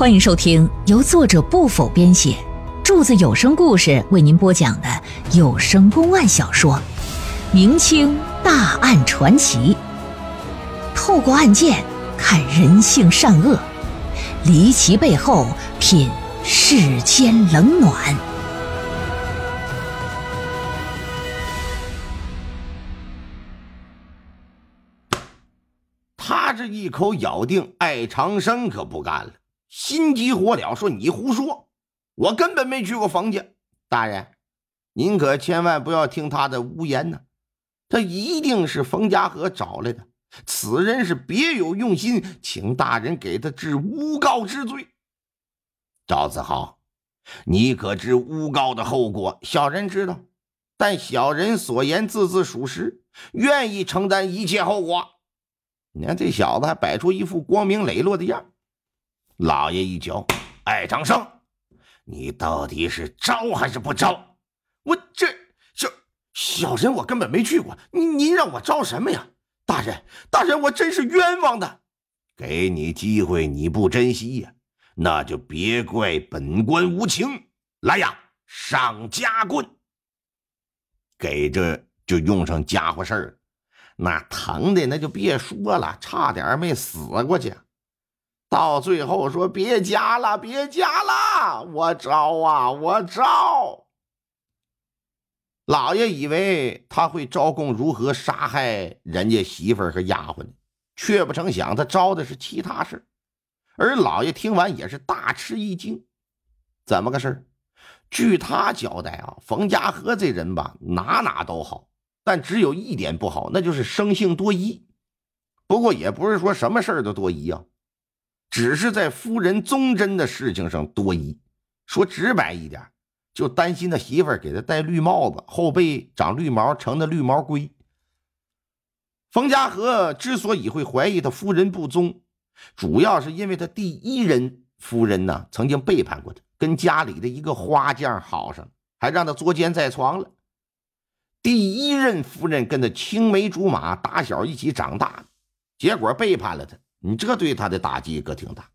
欢迎收听由作者不否编写，柱子有声故事为您播讲的有声公案小说《明清大案传奇》，透过案件看人性善恶，离奇背后品世间冷暖。他这一口咬定艾长生可不干了。心急火燎说：“你胡说，我根本没去过冯家。大人，您可千万不要听他的污言呢，他一定是冯家河找来的。此人是别有用心，请大人给他治诬告之罪。”赵子豪，你可知诬告的后果？小人知道，但小人所言字字属实，愿意承担一切后果。你看这小子还摆出一副光明磊落的样。老爷一脚，艾长生，你到底是招还是不招？我这小小人我根本没去过，您您让我招什么呀？大人，大人，我真是冤枉的。给你机会你不珍惜呀，那就别怪本官无情。来呀，上家棍！给这就用上家伙事儿，那疼的那就别说了，差点没死过去。到最后说别加了，别加了，我招啊，我招。老爷以为他会招供如何杀害人家媳妇儿和丫鬟却不成想他招的是其他事而老爷听完也是大吃一惊，怎么个事据他交代啊，冯家和这人吧，哪哪都好，但只有一点不好，那就是生性多疑。不过也不是说什么事儿都多疑啊。只是在夫人宗贞的事情上多疑，说直白一点，就担心他媳妇儿给他戴绿帽子，后背长绿毛，成的绿毛龟。冯家和之所以会怀疑他夫人不忠，主要是因为他第一任夫人呢曾经背叛过他，跟家里的一个花匠好上了，还让他捉奸在床了。第一任夫人跟他青梅竹马，打小一起长大的，结果背叛了他。你这对他的打击可挺大。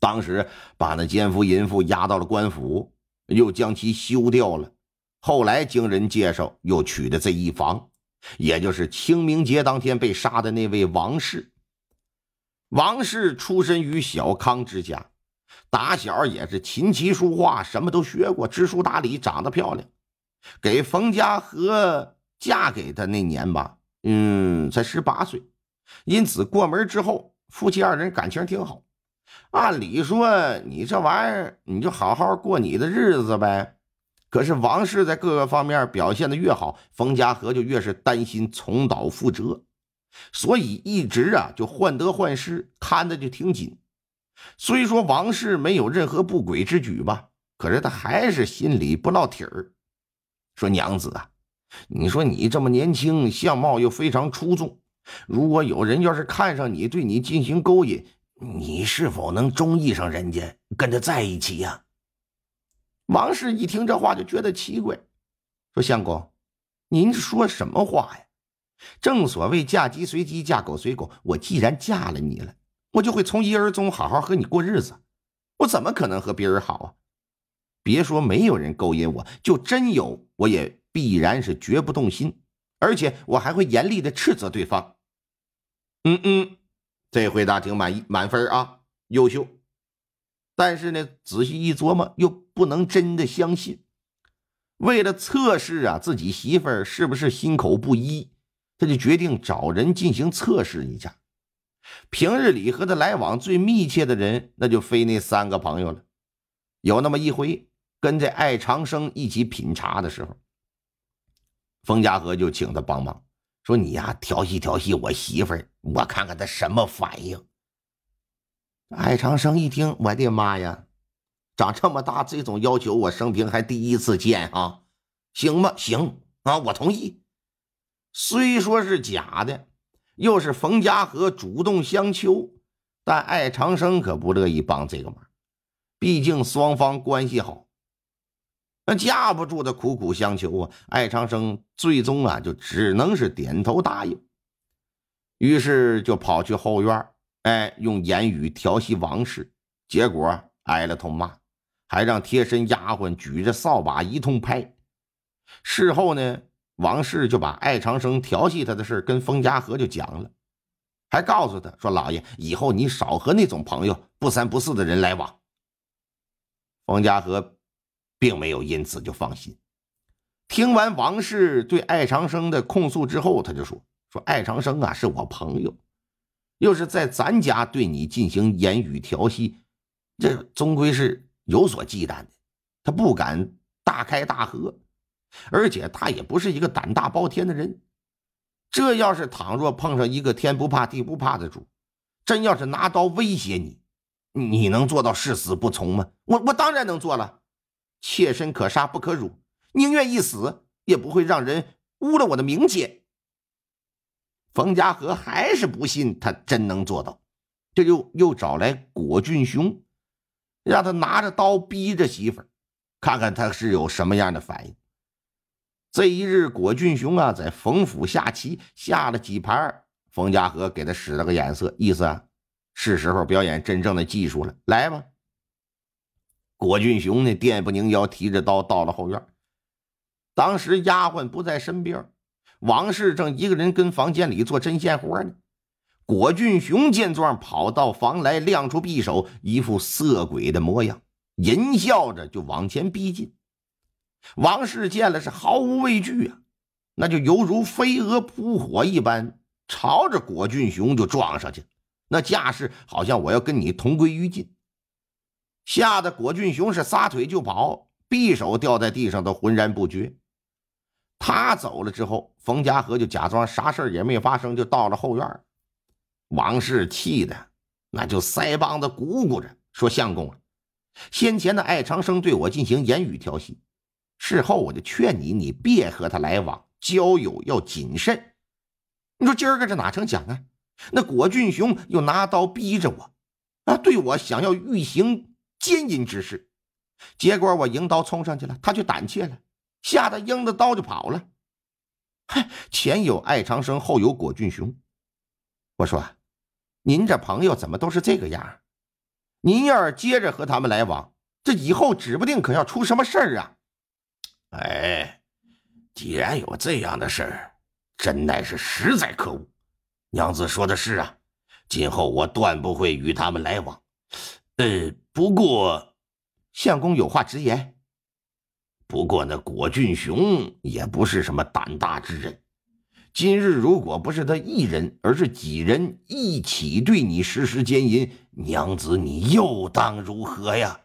当时把那奸夫淫妇押到了官府，又将其休掉了。后来经人介绍，又娶的这一房，也就是清明节当天被杀的那位王氏。王氏出身于小康之家，打小也是琴棋书画什么都学过，知书达理，长得漂亮。给冯家和嫁给他那年吧，嗯，才十八岁。因此，过门之后，夫妻二人感情挺好。按理说，你这玩意儿，你就好好过你的日子呗。可是王氏在各个方面表现的越好，冯家和就越是担心重蹈覆辙，所以一直啊就患得患失，看的就挺紧。虽说王氏没有任何不轨之举吧，可是他还是心里不落体儿。说娘子啊，你说你这么年轻，相貌又非常出众。如果有人要是看上你，对你进行勾引，你是否能中意上人家，跟他在一起呀？王氏一听这话就觉得奇怪，说：“相公，您说什么话呀？正所谓嫁鸡随鸡，嫁狗随狗。我既然嫁了你了，我就会从一而终，好好和你过日子。我怎么可能和别人好啊？别说没有人勾引我，就真有，我也必然是绝不动心，而且我还会严厉的斥责对方。”嗯嗯，这回答挺满意，满分啊，优秀。但是呢，仔细一琢磨，又不能真的相信。为了测试啊，自己媳妇儿是不是心口不一，他就决定找人进行测试一下。平日里和他来往最密切的人，那就非那三个朋友了。有那么一回，跟这艾长生一起品茶的时候，冯家和就请他帮忙。说你呀，调戏调戏我媳妇儿，我看看她什么反应。艾长生一听，我的妈呀，长这么大这种要求，我生平还第一次见啊！行吗？行啊，我同意。虽说是假的，又是冯家和主动相求，但艾长生可不乐意帮这个忙，毕竟双方关系好。那架不住他苦苦相求啊！艾长生最终啊，就只能是点头答应。于是就跑去后院，哎，用言语调戏王氏，结果挨了通骂，还让贴身丫鬟举着扫把一通拍。事后呢，王氏就把艾长生调戏他的事跟封家和就讲了，还告诉他说：“老爷，以后你少和那种朋友不三不四的人来往。”封家和并没有因此就放心。听完王氏对艾长生的控诉之后，他就说：“说艾长生啊，是我朋友，又是在咱家对你进行言语调戏，这终归是有所忌惮的，他不敢大开大合。”而且他也不是一个胆大包天的人，这要是倘若碰上一个天不怕地不怕的主，真要是拿刀威胁你，你能做到誓死不从吗？我我当然能做了，妾身可杀不可辱，宁愿一死，也不会让人污了我的名节。冯家和还是不信他真能做到，这就又找来果俊雄，让他拿着刀逼着媳妇儿，看看他是有什么样的反应。这一日，果俊雄啊，在冯府下棋，下了几盘，冯家和给他使了个眼色，意思啊，是时候表演真正的技术了，来吧。果俊雄呢，电不宁腰，提着刀到了后院。当时丫鬟不在身边，王氏正一个人跟房间里做针线活呢。果俊雄见状，跑到房来，亮出匕首，一副色鬼的模样，淫笑着就往前逼近。王氏见了是毫无畏惧啊，那就犹如飞蛾扑火一般，朝着果俊雄就撞上去，那架势好像我要跟你同归于尽。吓得果俊雄是撒腿就跑，匕首掉在地上都浑然不觉。他走了之后，冯家和就假装啥事也没发生，就到了后院。王氏气的那就腮帮子鼓鼓着，说：“相公，先前的艾长生对我进行言语调戏。”事后我就劝你，你别和他来往，交友要谨慎。你说今儿个这哪成讲啊？那果俊雄又拿刀逼着我，啊，对我想要欲行奸淫之事。结果我迎刀冲上去了，他却胆怯了，吓得应着刀就跑了。嗨，前有艾长生，后有果俊雄。我说，您这朋友怎么都是这个样？您要是接着和他们来往，这以后指不定可要出什么事儿啊！哎，既然有这样的事儿，真乃是实在可恶。娘子说的是啊，今后我断不会与他们来往。呃，不过相公有话直言。不过那果俊雄也不是什么胆大之人。今日如果不是他一人，而是几人一起对你实施奸淫，娘子你又当如何呀？